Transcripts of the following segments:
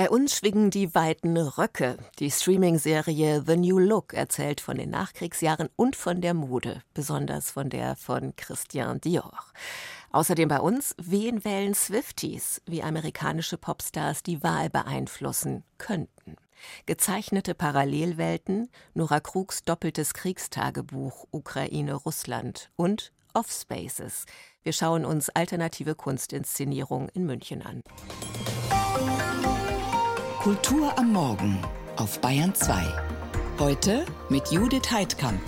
Bei uns schwingen die weiten Röcke. Die Streaming-Serie The New Look erzählt von den Nachkriegsjahren und von der Mode, besonders von der von Christian Dior. Außerdem bei uns, wen wählen Swifties, wie amerikanische Popstars die Wahl beeinflussen könnten. Gezeichnete Parallelwelten, Nora Krugs doppeltes Kriegstagebuch Ukraine-Russland und Offspaces. Wir schauen uns alternative Kunstinszenierung in München an. Kultur am Morgen auf Bayern 2. Heute mit Judith Heidkamp.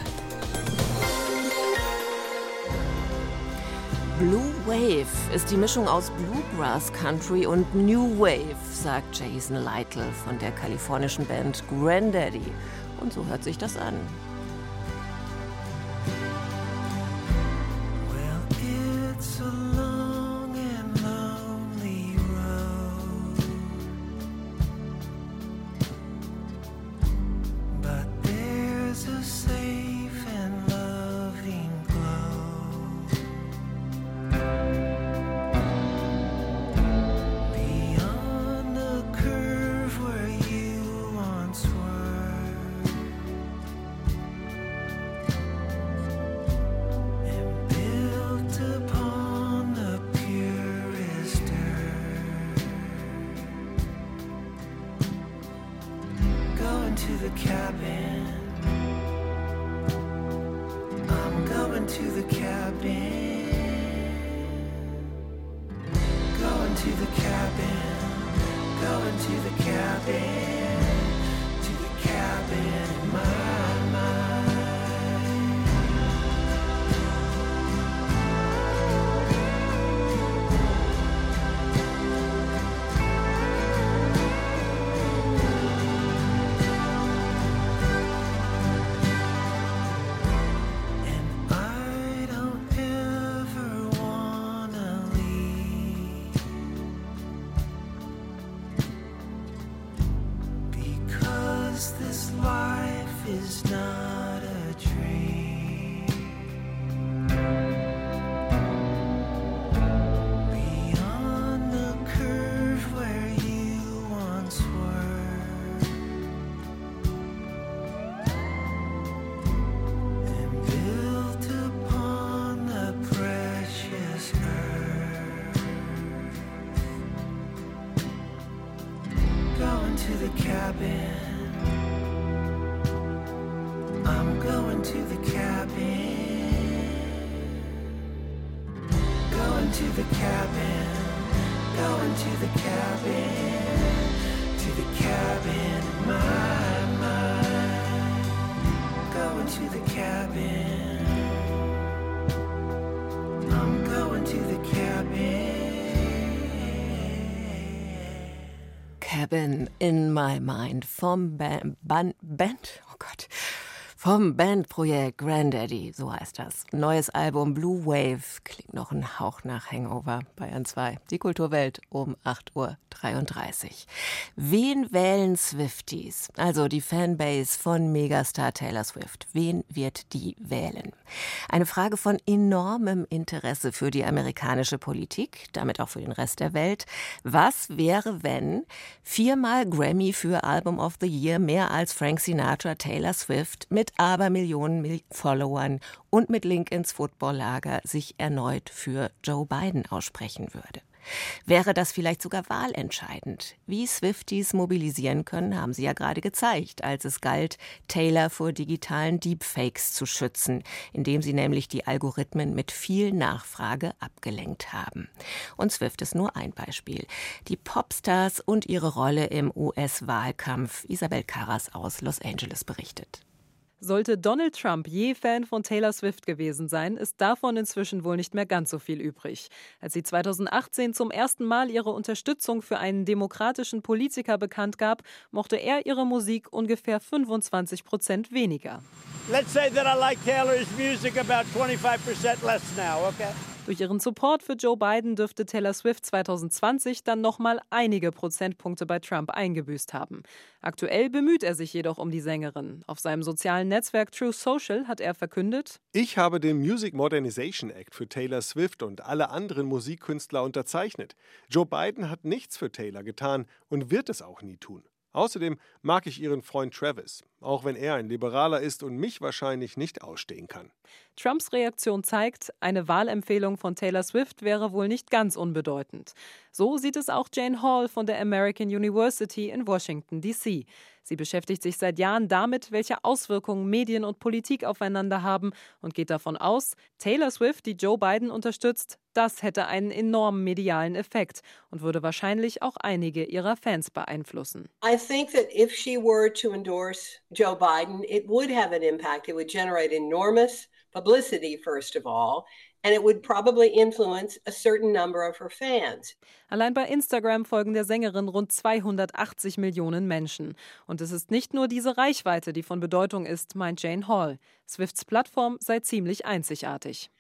Blue Wave ist die Mischung aus Bluegrass Country und New Wave, sagt Jason Lytle von der kalifornischen Band Granddaddy. Und so hört sich das an. to the cabin. I'm going to the cabin. Going to the cabin. Going to the cabin. To the cabin in my mind. Going to the cabin. Vom Band, Band, oh Gott, vom Bandprojekt Granddaddy, so heißt das. Neues Album Blue Wave klingt noch ein Hauch nach Hangover. Bayern 2, die Kulturwelt um 8.33 Uhr. Wen wählen Swifties? Also die Fanbase von Megastar Taylor Swift. Wen wird die wählen? Eine Frage von enormem Interesse für die amerikanische Politik, damit auch für den Rest der Welt. Was wäre, wenn viermal Grammy für Album of the Year mehr als Frank Sinatra Taylor Swift mit aber Millionen Followern und mit Link ins Footballlager sich erneut für Joe Biden aussprechen würde. Wäre das vielleicht sogar wahlentscheidend? Wie Swifties mobilisieren können, haben sie ja gerade gezeigt, als es galt, Taylor vor digitalen Deepfakes zu schützen, indem sie nämlich die Algorithmen mit viel Nachfrage abgelenkt haben. Und Swift ist nur ein Beispiel. Die Popstars und ihre Rolle im US-Wahlkampf. Isabel Carras aus Los Angeles berichtet. Sollte Donald Trump je Fan von Taylor Swift gewesen sein, ist davon inzwischen wohl nicht mehr ganz so viel übrig. Als sie 2018 zum ersten Mal ihre Unterstützung für einen demokratischen Politiker bekannt gab, mochte er ihre Musik ungefähr 25 Prozent weniger. Let's say that I like Taylor's music about 25% less now, okay? Durch ihren Support für Joe Biden dürfte Taylor Swift 2020 dann nochmal einige Prozentpunkte bei Trump eingebüßt haben. Aktuell bemüht er sich jedoch um die Sängerin. Auf seinem sozialen Netzwerk True Social hat er verkündet: Ich habe den Music Modernization Act für Taylor Swift und alle anderen Musikkünstler unterzeichnet. Joe Biden hat nichts für Taylor getan und wird es auch nie tun. Außerdem mag ich ihren Freund Travis, auch wenn er ein Liberaler ist und mich wahrscheinlich nicht ausstehen kann. Trumps Reaktion zeigt, eine Wahlempfehlung von Taylor Swift wäre wohl nicht ganz unbedeutend. So sieht es auch Jane Hall von der American University in Washington, D.C. Sie beschäftigt sich seit Jahren damit, welche Auswirkungen Medien und Politik aufeinander haben und geht davon aus, Taylor Swift, die Joe Biden unterstützt, das hätte einen enormen medialen Effekt und würde wahrscheinlich auch einige ihrer Fans beeinflussen. I think that if she were to endorse Joe Biden, it would have an impact. It would generate enormous publicity, first of all, and it would probably influence a certain number of her fans. Allein bei Instagram folgen der Sängerin rund 280 Millionen Menschen. Und es ist nicht nur diese Reichweite, die von Bedeutung ist, meint Jane Hall. Swifts Plattform sei ziemlich einzigartig.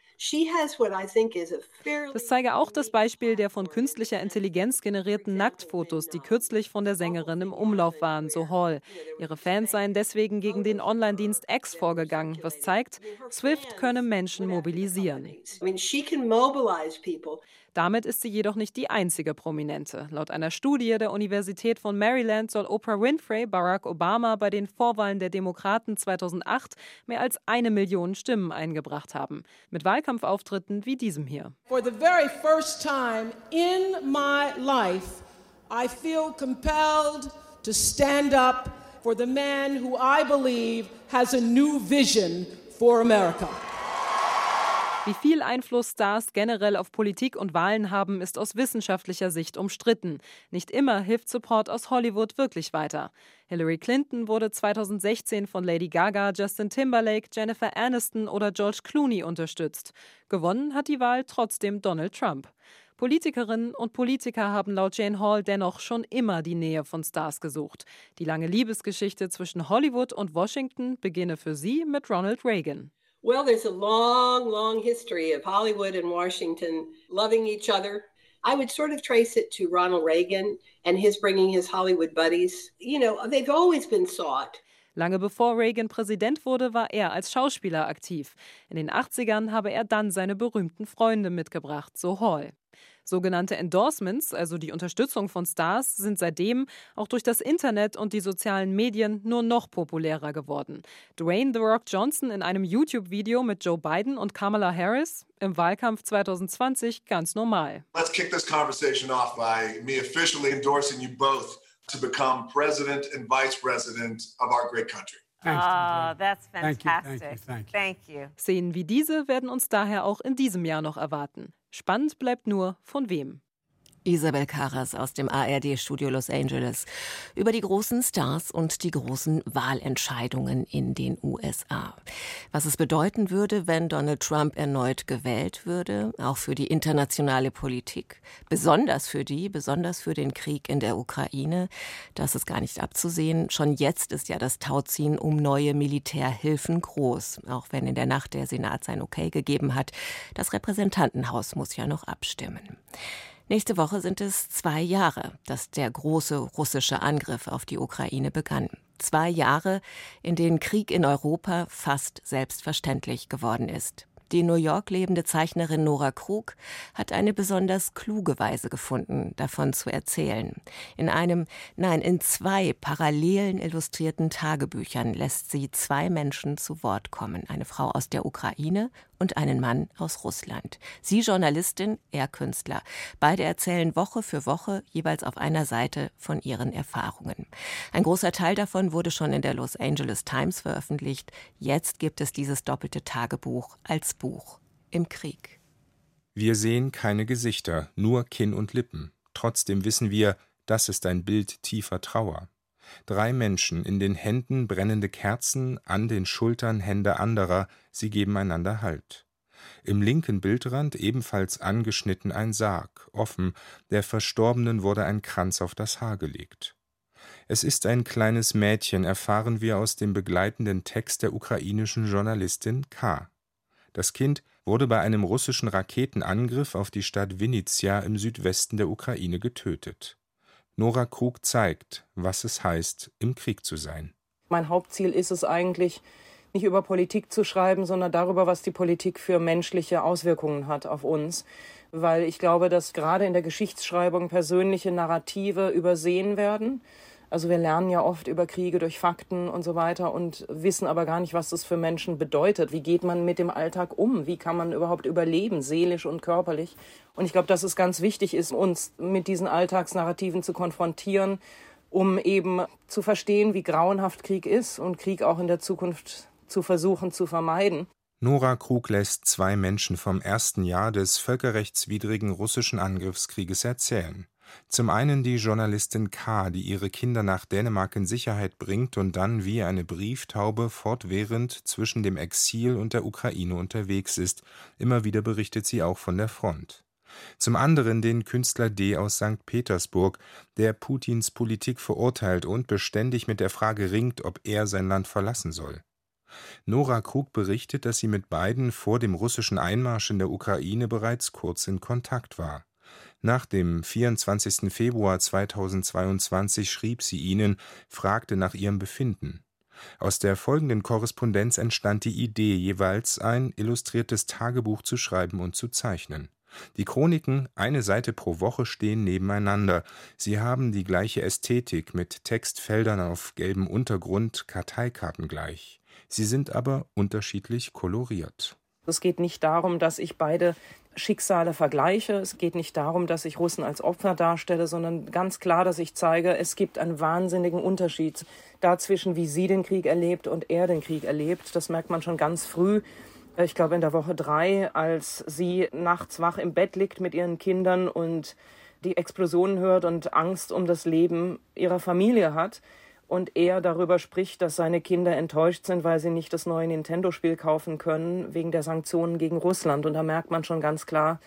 Das zeige auch das Beispiel der von künstlicher Intelligenz generierten Nacktfotos, die kürzlich von der Sängerin im Umlauf waren, so Hall. Ihre Fans seien deswegen gegen den Online-Dienst X vorgegangen, was zeigt, Swift könne Menschen mobilisieren. Damit ist sie jedoch nicht die einzige Prominente. Laut einer Studie der Universität von Maryland soll Oprah Winfrey Barack Obama bei den Vorwahlen der Demokraten 2008 mehr als eine Million Stimmen eingebracht haben. Mit Wahlkampfauftritten wie diesem hier. For the very first time in my life, I feel compelled to stand up for the man who I believe has a new vision for America. Wie viel Einfluss Stars generell auf Politik und Wahlen haben, ist aus wissenschaftlicher Sicht umstritten. Nicht immer hilft Support aus Hollywood wirklich weiter. Hillary Clinton wurde 2016 von Lady Gaga, Justin Timberlake, Jennifer Aniston oder George Clooney unterstützt. Gewonnen hat die Wahl trotzdem Donald Trump. Politikerinnen und Politiker haben laut Jane Hall dennoch schon immer die Nähe von Stars gesucht. Die lange Liebesgeschichte zwischen Hollywood und Washington beginne für sie mit Ronald Reagan. Well, there's a long, long history of Hollywood and Washington loving each other. I would sort of trace it to Ronald Reagan and his bringing his Hollywood buddies. You know, they've always been sought. Lange bevor Reagan Präsident wurde, war er als Schauspieler aktiv. In den 80ern habe er dann seine berühmten Freunde mitgebracht, so Hall. Sogenannte Endorsements, also die Unterstützung von Stars, sind seitdem auch durch das Internet und die sozialen Medien nur noch populärer geworden. Dwayne The Rock Johnson in einem YouTube-Video mit Joe Biden und Kamala Harris im Wahlkampf 2020 ganz normal. Let's kick this conversation off by me officially endorsing you both to become president and vice president of our great country. Oh, that's fantastic. Thank you, thank you, thank you. Thank you. Szenen wie diese werden uns daher auch in diesem Jahr noch erwarten. Spannend bleibt nur, von wem. Isabel Carras aus dem ARD-Studio Los Angeles über die großen Stars und die großen Wahlentscheidungen in den USA. Was es bedeuten würde, wenn Donald Trump erneut gewählt würde, auch für die internationale Politik, besonders für die, besonders für den Krieg in der Ukraine, das ist gar nicht abzusehen. Schon jetzt ist ja das Tauziehen um neue Militärhilfen groß, auch wenn in der Nacht der Senat sein Okay gegeben hat. Das Repräsentantenhaus muss ja noch abstimmen. Nächste Woche sind es zwei Jahre, dass der große russische Angriff auf die Ukraine begann. Zwei Jahre, in denen Krieg in Europa fast selbstverständlich geworden ist. Die New York lebende Zeichnerin Nora Krug hat eine besonders kluge Weise gefunden, davon zu erzählen. In einem, nein, in zwei parallelen illustrierten Tagebüchern lässt sie zwei Menschen zu Wort kommen. Eine Frau aus der Ukraine und einen Mann aus Russland. Sie Journalistin, er Künstler. Beide erzählen Woche für Woche jeweils auf einer Seite von ihren Erfahrungen. Ein großer Teil davon wurde schon in der Los Angeles Times veröffentlicht. Jetzt gibt es dieses doppelte Tagebuch als Buch im Krieg. Wir sehen keine Gesichter, nur Kinn und Lippen. Trotzdem wissen wir, das ist ein Bild tiefer Trauer. Drei Menschen, in den Händen brennende Kerzen, an den Schultern Hände anderer, sie geben einander Halt. Im linken Bildrand ebenfalls angeschnitten ein Sarg, offen, der Verstorbenen wurde ein Kranz auf das Haar gelegt. Es ist ein kleines Mädchen, erfahren wir aus dem begleitenden Text der ukrainischen Journalistin K. Das Kind wurde bei einem russischen Raketenangriff auf die Stadt Vinnytsia im Südwesten der Ukraine getötet. Nora Krug zeigt, was es heißt, im Krieg zu sein. Mein Hauptziel ist es eigentlich, nicht über Politik zu schreiben, sondern darüber, was die Politik für menschliche Auswirkungen hat auf uns. Weil ich glaube, dass gerade in der Geschichtsschreibung persönliche Narrative übersehen werden also wir lernen ja oft über Kriege durch Fakten und so weiter und wissen aber gar nicht, was das für Menschen bedeutet. Wie geht man mit dem Alltag um? Wie kann man überhaupt überleben, seelisch und körperlich? Und ich glaube, dass es ganz wichtig ist, uns mit diesen Alltagsnarrativen zu konfrontieren, um eben zu verstehen, wie grauenhaft Krieg ist und Krieg auch in der Zukunft zu versuchen zu vermeiden. Nora Krug lässt zwei Menschen vom ersten Jahr des völkerrechtswidrigen russischen Angriffskrieges erzählen. Zum einen die Journalistin K., die ihre Kinder nach Dänemark in Sicherheit bringt und dann wie eine Brieftaube fortwährend zwischen dem Exil und der Ukraine unterwegs ist. Immer wieder berichtet sie auch von der Front. Zum anderen den Künstler D. aus St. Petersburg, der Putins Politik verurteilt und beständig mit der Frage ringt, ob er sein Land verlassen soll. Nora Krug berichtet, dass sie mit beiden vor dem russischen Einmarsch in der Ukraine bereits kurz in Kontakt war. Nach dem 24. Februar 2022 schrieb sie ihnen, fragte nach ihrem Befinden. Aus der folgenden Korrespondenz entstand die Idee, jeweils ein illustriertes Tagebuch zu schreiben und zu zeichnen. Die Chroniken, eine Seite pro Woche, stehen nebeneinander. Sie haben die gleiche Ästhetik mit Textfeldern auf gelbem Untergrund, Karteikarten gleich. Sie sind aber unterschiedlich koloriert. Es geht nicht darum, dass ich beide Schicksale vergleiche. Es geht nicht darum, dass ich Russen als Opfer darstelle, sondern ganz klar, dass ich zeige, es gibt einen wahnsinnigen Unterschied dazwischen, wie sie den Krieg erlebt und er den Krieg erlebt. Das merkt man schon ganz früh. Ich glaube, in der Woche drei, als sie nachts wach im Bett liegt mit ihren Kindern und die Explosionen hört und Angst um das Leben ihrer Familie hat und er darüber spricht, dass seine Kinder enttäuscht sind, weil sie nicht das neue Nintendo-Spiel kaufen können wegen der Sanktionen gegen Russland. Und da merkt man schon ganz klar,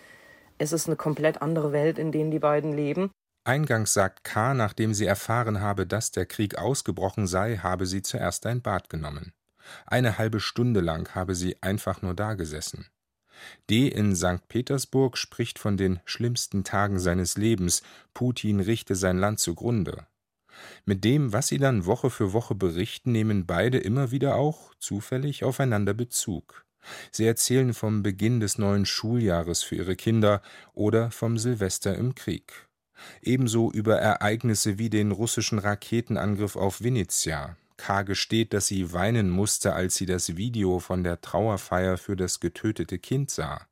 es ist eine komplett andere Welt, in der die beiden leben. Eingangs sagt K., nachdem sie erfahren habe, dass der Krieg ausgebrochen sei, habe sie zuerst ein Bad genommen. Eine halbe Stunde lang habe sie einfach nur dagesessen. D. in St. Petersburg spricht von den schlimmsten Tagen seines Lebens, Putin richte sein Land zugrunde. Mit dem, was sie dann Woche für Woche berichten, nehmen beide immer wieder auch zufällig aufeinander Bezug. Sie erzählen vom Beginn des neuen Schuljahres für ihre Kinder oder vom Silvester im Krieg. Ebenso über Ereignisse wie den russischen Raketenangriff auf Venezia. K. gesteht, dass sie weinen musste, als sie das Video von der Trauerfeier für das getötete Kind sah.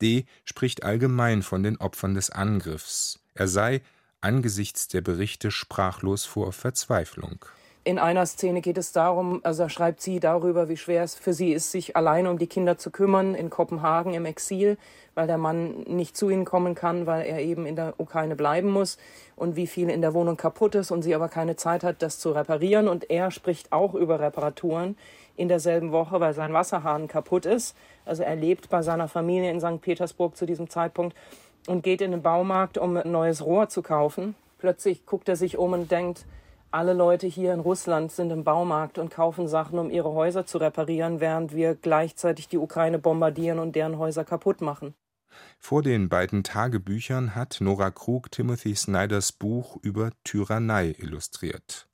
D. spricht allgemein von den Opfern des Angriffs. Er sei angesichts der Berichte sprachlos vor Verzweiflung. In einer Szene geht es darum, also schreibt sie darüber, wie schwer es für sie ist, sich alleine um die Kinder zu kümmern in Kopenhagen im Exil, weil der Mann nicht zu ihnen kommen kann, weil er eben in der Ukraine bleiben muss und wie viel in der Wohnung kaputt ist und sie aber keine Zeit hat, das zu reparieren. Und er spricht auch über Reparaturen in derselben Woche, weil sein Wasserhahn kaputt ist. Also er lebt bei seiner Familie in St. Petersburg zu diesem Zeitpunkt und geht in den Baumarkt, um ein neues Rohr zu kaufen. Plötzlich guckt er sich um und denkt, alle Leute hier in Russland sind im Baumarkt und kaufen Sachen, um ihre Häuser zu reparieren, während wir gleichzeitig die Ukraine bombardieren und deren Häuser kaputt machen. Vor den beiden Tagebüchern hat Nora Krug Timothy Snyders Buch über Tyrannei illustriert.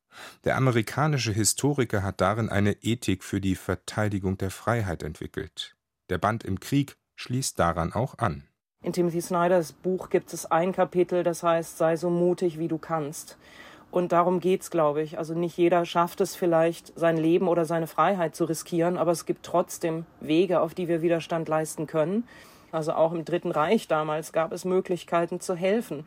Der amerikanische Historiker hat darin eine Ethik für die Verteidigung der Freiheit entwickelt. Der Band im Krieg schließt daran auch an. In Timothy Snyders Buch gibt es ein Kapitel, das heißt, sei so mutig, wie du kannst. Und darum geht's, glaube ich. Also nicht jeder schafft es vielleicht, sein Leben oder seine Freiheit zu riskieren, aber es gibt trotzdem Wege, auf die wir Widerstand leisten können. Also auch im Dritten Reich damals gab es Möglichkeiten zu helfen,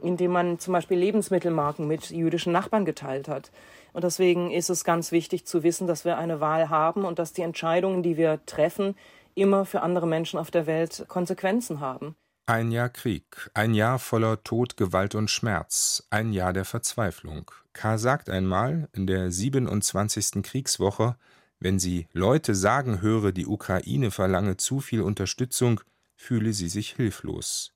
indem man zum Beispiel Lebensmittelmarken mit jüdischen Nachbarn geteilt hat. Und deswegen ist es ganz wichtig zu wissen, dass wir eine Wahl haben und dass die Entscheidungen, die wir treffen, immer für andere Menschen auf der Welt Konsequenzen haben. Ein Jahr Krieg, ein Jahr voller Tod, Gewalt und Schmerz, ein Jahr der Verzweiflung. K. sagt einmal in der 27. Kriegswoche, wenn sie Leute sagen höre, die Ukraine verlange zu viel Unterstützung, fühle sie sich hilflos.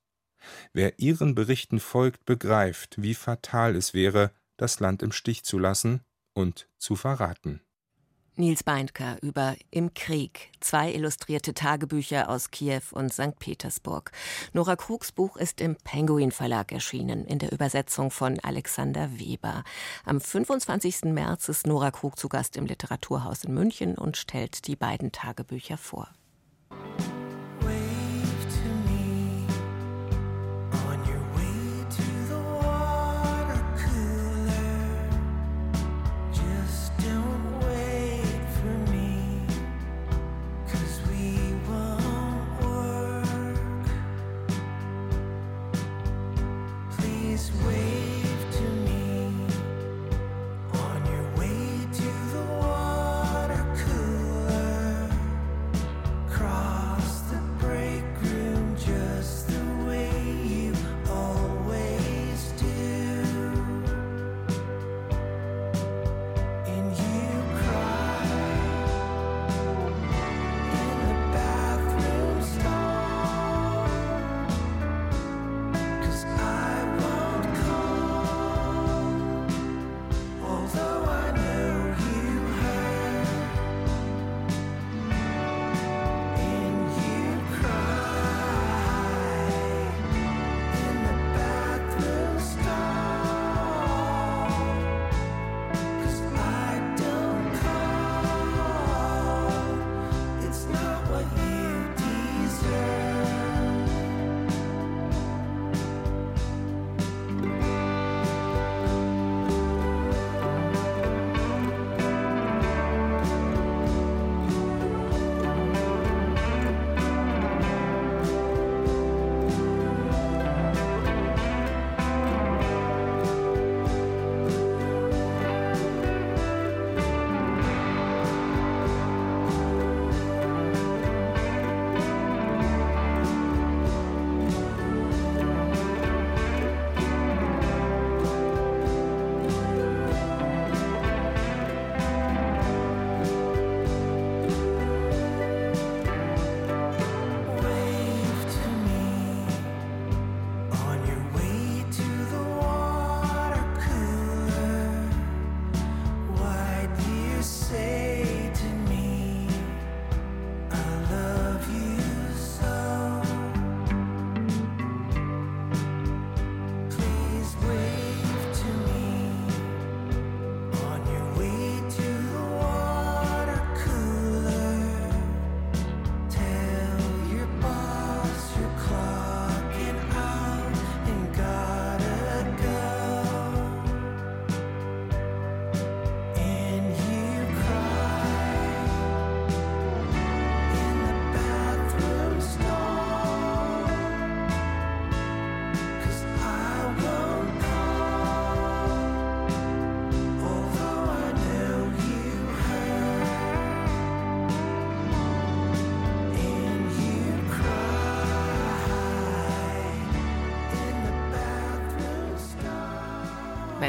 Wer ihren Berichten folgt, begreift, wie fatal es wäre, das Land im Stich zu lassen und zu verraten. Nils Beindker über Im Krieg. Zwei illustrierte Tagebücher aus Kiew und St. Petersburg. Nora Krugs Buch ist im Penguin Verlag erschienen, in der Übersetzung von Alexander Weber. Am 25. März ist Nora Krug zu Gast im Literaturhaus in München und stellt die beiden Tagebücher vor.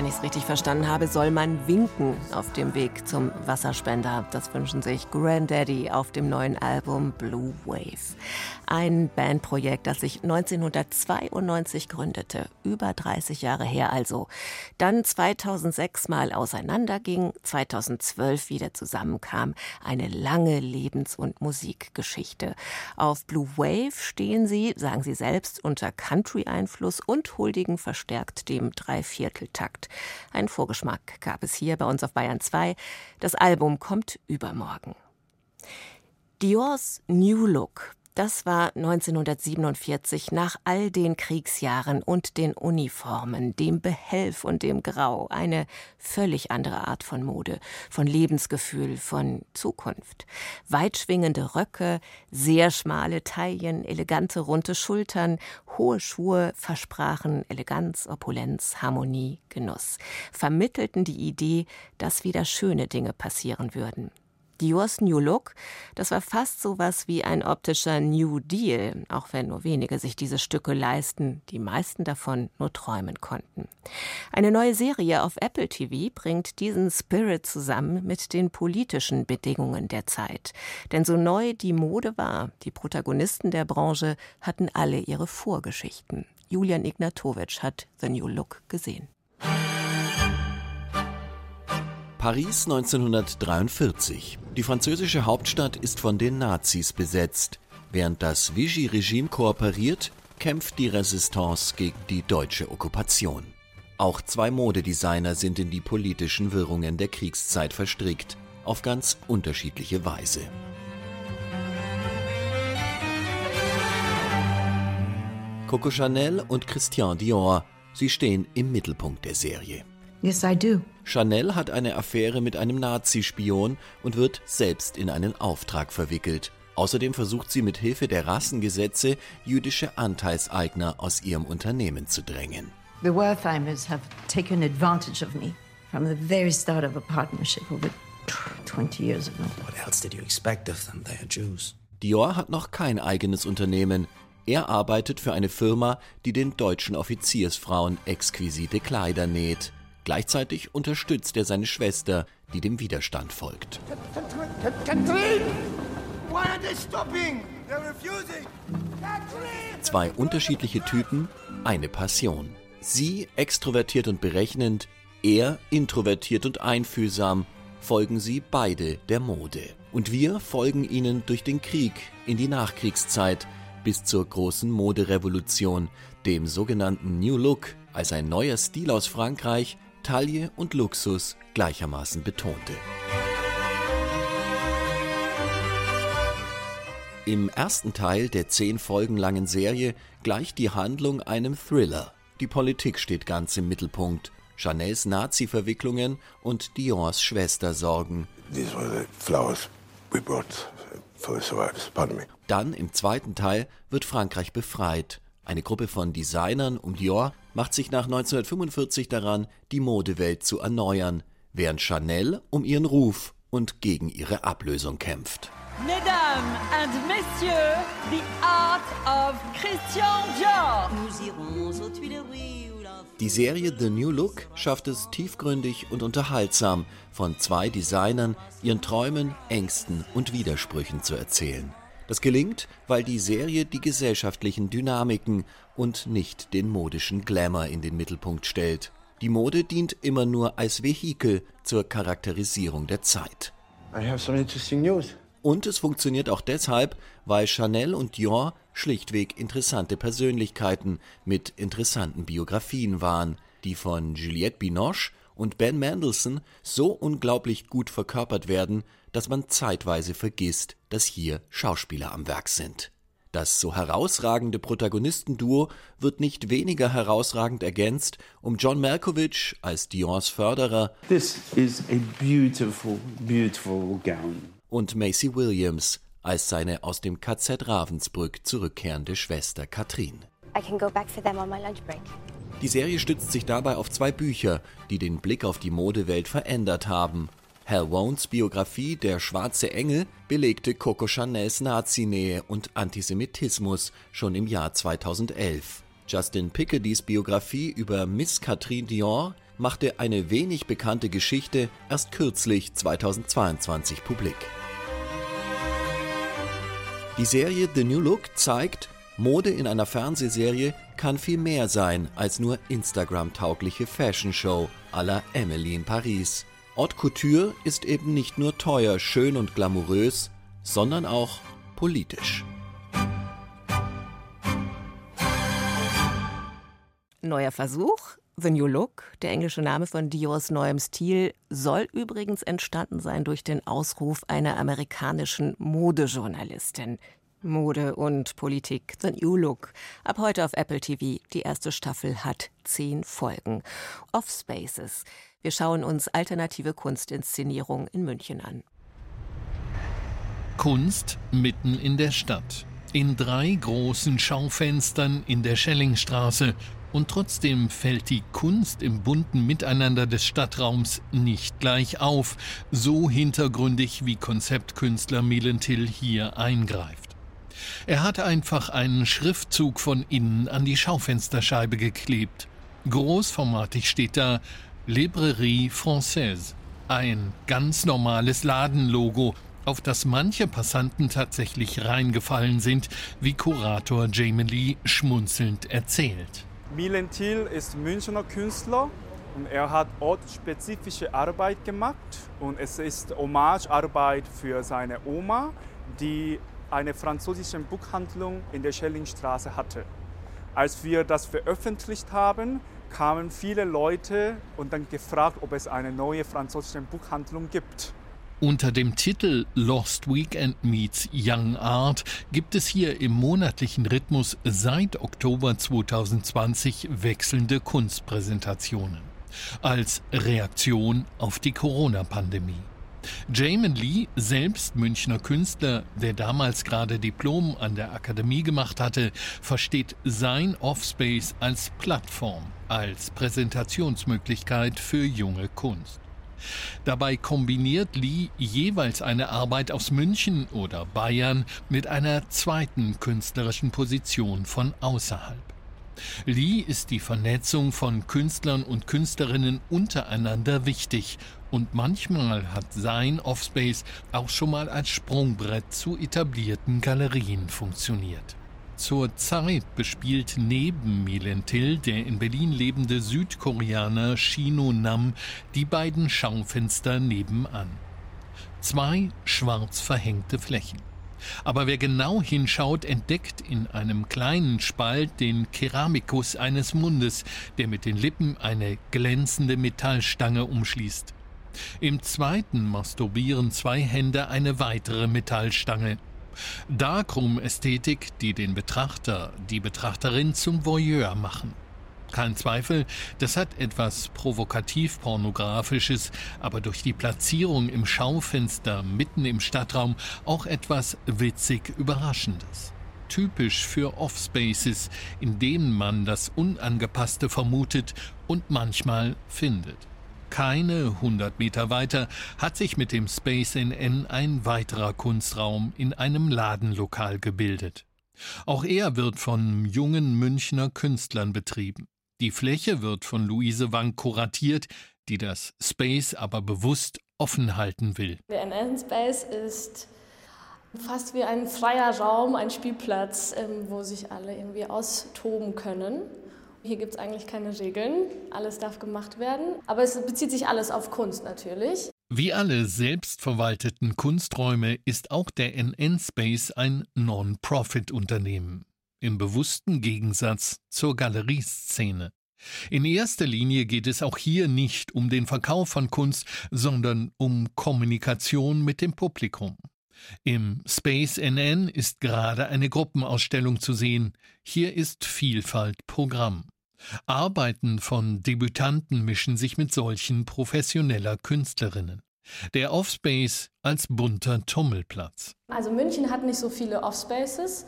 Wenn ich es richtig verstanden habe, soll man winken auf dem Weg zum Wasserspender. Das wünschen sich Granddaddy auf dem neuen Album Blue Wave. Ein Bandprojekt, das sich 1992 gründete, über 30 Jahre her also. Dann 2006 mal auseinanderging, 2012 wieder zusammenkam. Eine lange Lebens- und Musikgeschichte. Auf Blue Wave stehen sie, sagen sie selbst, unter Country-Einfluss und huldigen verstärkt dem Dreivierteltakt. Ein Vorgeschmack gab es hier bei uns auf Bayern 2. Das Album kommt übermorgen. Diors New Look das war 1947 nach all den Kriegsjahren und den Uniformen, dem Behelf und dem Grau eine völlig andere Art von Mode, von Lebensgefühl, von Zukunft. Weitschwingende Röcke, sehr schmale Taillen, elegante runde Schultern, hohe Schuhe versprachen Eleganz, Opulenz, Harmonie, Genuss, vermittelten die Idee, dass wieder schöne Dinge passieren würden. Diors New Look, das war fast so was wie ein optischer New Deal, auch wenn nur wenige sich diese Stücke leisten, die meisten davon nur träumen konnten. Eine neue Serie auf Apple TV bringt diesen Spirit zusammen mit den politischen Bedingungen der Zeit. Denn so neu die Mode war, die Protagonisten der Branche hatten alle ihre Vorgeschichten. Julian Ignatowitsch hat The New Look gesehen. Paris 1943. Die französische Hauptstadt ist von den Nazis besetzt. Während das Vichy-Regime kooperiert, kämpft die Resistance gegen die deutsche Okkupation. Auch zwei Modedesigner sind in die politischen Wirrungen der Kriegszeit verstrickt, auf ganz unterschiedliche Weise. Coco Chanel und Christian Dior, sie stehen im Mittelpunkt der Serie. Yes, I do. Chanel hat eine Affäre mit einem Nazi-Spion und wird selbst in einen Auftrag verwickelt. Außerdem versucht sie mit Hilfe der Rassengesetze jüdische Anteilseigner aus ihrem Unternehmen zu drängen. The Wertheimers have taken advantage of me from the very start of a partnership over 20 years ago. What else did you expect of them? They are Jews. Dior hat noch kein eigenes Unternehmen. Er arbeitet für eine Firma, die den deutschen Offiziersfrauen exquisite Kleider näht. Gleichzeitig unterstützt er seine Schwester, die dem Widerstand folgt. Zwei unterschiedliche Typen, eine Passion. Sie extrovertiert und berechnend, er introvertiert und einfühlsam, folgen sie beide der Mode. Und wir folgen ihnen durch den Krieg in die Nachkriegszeit bis zur großen Moderevolution, dem sogenannten New Look, als ein neuer Stil aus Frankreich Taille und Luxus gleichermaßen betonte. Im ersten Teil der zehn Folgen langen Serie gleicht die Handlung einem Thriller. Die Politik steht ganz im Mittelpunkt. Chanels Nazi-Verwicklungen und Diors Schwestersorgen. Dann im zweiten Teil wird Frankreich befreit. Eine Gruppe von Designern um Dior macht sich nach 1945 daran, die Modewelt zu erneuern, während Chanel um ihren Ruf und gegen ihre Ablösung kämpft. Mesdames and Messieurs, the art of Christian Dior. Die Serie The New Look schafft es tiefgründig und unterhaltsam, von zwei Designern ihren Träumen, Ängsten und Widersprüchen zu erzählen. Das gelingt, weil die Serie die gesellschaftlichen Dynamiken und nicht den modischen Glamour in den Mittelpunkt stellt. Die Mode dient immer nur als Vehikel zur Charakterisierung der Zeit. I have some interesting news. Und es funktioniert auch deshalb, weil Chanel und Dior schlichtweg interessante Persönlichkeiten mit interessanten Biografien waren, die von Juliette Binoche und Ben Mendelssohn so unglaublich gut verkörpert werden, dass man zeitweise vergisst, dass hier Schauspieler am Werk sind. Das so herausragende Protagonistenduo wird nicht weniger herausragend ergänzt um John Malkovich als Diors Förderer. This is a beautiful, beautiful gown und Macy Williams als seine aus dem KZ Ravensbrück zurückkehrende Schwester Katrin. Die Serie stützt sich dabei auf zwei Bücher, die den Blick auf die Modewelt verändert haben. Hal Wones Biografie Der schwarze Engel belegte Coco Chanels Nazinähe und Antisemitismus schon im Jahr 2011. Justin Picardys Biografie über Miss Catherine Dior machte eine wenig bekannte Geschichte erst kürzlich 2022 publik. Die Serie The New Look zeigt, Mode in einer Fernsehserie kann viel mehr sein als nur Instagram-taugliche Fashion-Show à la Emily in Paris. Haute Couture ist eben nicht nur teuer, schön und glamourös, sondern auch politisch. Neuer Versuch, The New Look, der englische Name von Diors neuem Stil, soll übrigens entstanden sein durch den Ausruf einer amerikanischen Modejournalistin. Mode und Politik, The New Look. Ab heute auf Apple TV. Die erste Staffel hat zehn Folgen. Off Spaces. Wir schauen uns alternative Kunstinszenierung in München an. Kunst mitten in der Stadt. In drei großen Schaufenstern in der Schellingstraße und trotzdem fällt die Kunst im bunten Miteinander des Stadtraums nicht gleich auf, so hintergründig wie Konzeptkünstler Milentil hier eingreift. Er hat einfach einen Schriftzug von innen an die Schaufensterscheibe geklebt. Großformatig steht da Librairie Française, ein ganz normales Ladenlogo, auf das manche Passanten tatsächlich reingefallen sind, wie Kurator Jamie Lee schmunzelnd erzählt. Milen Thiel ist Münchner Künstler Und er hat ortsspezifische Arbeit gemacht und es ist Hommagearbeit für seine Oma, die eine französische Buchhandlung in der Schellingstraße hatte. Als wir das veröffentlicht haben, kamen viele Leute und dann gefragt, ob es eine neue französische Buchhandlung gibt. Unter dem Titel Lost Weekend Meets Young Art gibt es hier im monatlichen Rhythmus seit Oktober 2020 wechselnde Kunstpräsentationen als Reaktion auf die Corona-Pandemie. Jamin Lee, selbst Münchner Künstler, der damals gerade Diplom an der Akademie gemacht hatte, versteht sein Offspace als Plattform, als Präsentationsmöglichkeit für junge Kunst. Dabei kombiniert Lee jeweils eine Arbeit aus München oder Bayern mit einer zweiten künstlerischen Position von außerhalb. Lee ist die Vernetzung von Künstlern und Künstlerinnen untereinander wichtig und manchmal hat sein Offspace auch schon mal als Sprungbrett zu etablierten Galerien funktioniert. Zurzeit bespielt neben Milentil der in Berlin lebende Südkoreaner Shino Nam die beiden Schaufenster nebenan. Zwei schwarz verhängte Flächen. Aber wer genau hinschaut, entdeckt in einem kleinen Spalt den Keramikus eines Mundes, der mit den Lippen eine glänzende Metallstange umschließt. Im zweiten masturbieren zwei Hände eine weitere Metallstange. Darkroom-Ästhetik, die den Betrachter, die Betrachterin zum Voyeur machen. Kein Zweifel, das hat etwas provokativ-pornografisches, aber durch die Platzierung im Schaufenster mitten im Stadtraum auch etwas witzig Überraschendes. Typisch für Offspaces, in denen man das Unangepasste vermutet und manchmal findet. Keine 100 Meter weiter hat sich mit dem Space NN ein weiterer Kunstraum in einem Ladenlokal gebildet. Auch er wird von jungen Münchner Künstlern betrieben. Die Fläche wird von Luise Wang kuratiert, die das Space aber bewusst offen halten will. Der NN Space ist fast wie ein freier Raum, ein Spielplatz, ähm, wo sich alle irgendwie austoben können. Hier gibt es eigentlich keine Regeln, alles darf gemacht werden, aber es bezieht sich alles auf Kunst natürlich. Wie alle selbstverwalteten Kunsträume ist auch der NN Space ein Non-Profit-Unternehmen, im bewussten Gegensatz zur Galerieszene. In erster Linie geht es auch hier nicht um den Verkauf von Kunst, sondern um Kommunikation mit dem Publikum. Im Space NN ist gerade eine Gruppenausstellung zu sehen. Hier ist Vielfalt Programm. Arbeiten von Debütanten mischen sich mit solchen professioneller Künstlerinnen. Der Offspace als bunter Tummelplatz. Also München hat nicht so viele Offspaces.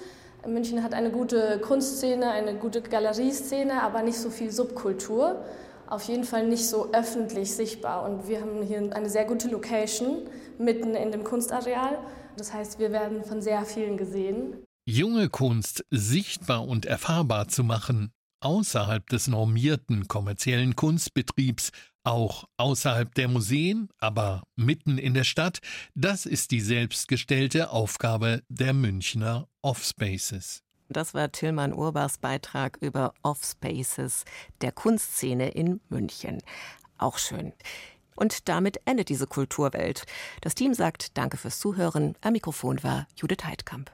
München hat eine gute Kunstszene, eine gute Galerieszene, aber nicht so viel Subkultur. Auf jeden Fall nicht so öffentlich sichtbar. Und wir haben hier eine sehr gute Location mitten in dem Kunstareal. Das heißt, wir werden von sehr vielen gesehen. Junge Kunst sichtbar und erfahrbar zu machen, außerhalb des normierten kommerziellen Kunstbetriebs, auch außerhalb der Museen, aber mitten in der Stadt, das ist die selbstgestellte Aufgabe der Münchner Offspaces. Das war Tillmann Urbachs Beitrag über Offspaces der Kunstszene in München. Auch schön. Und damit endet diese Kulturwelt. Das Team sagt Danke fürs Zuhören. Am Mikrofon war Judith Heidkamp.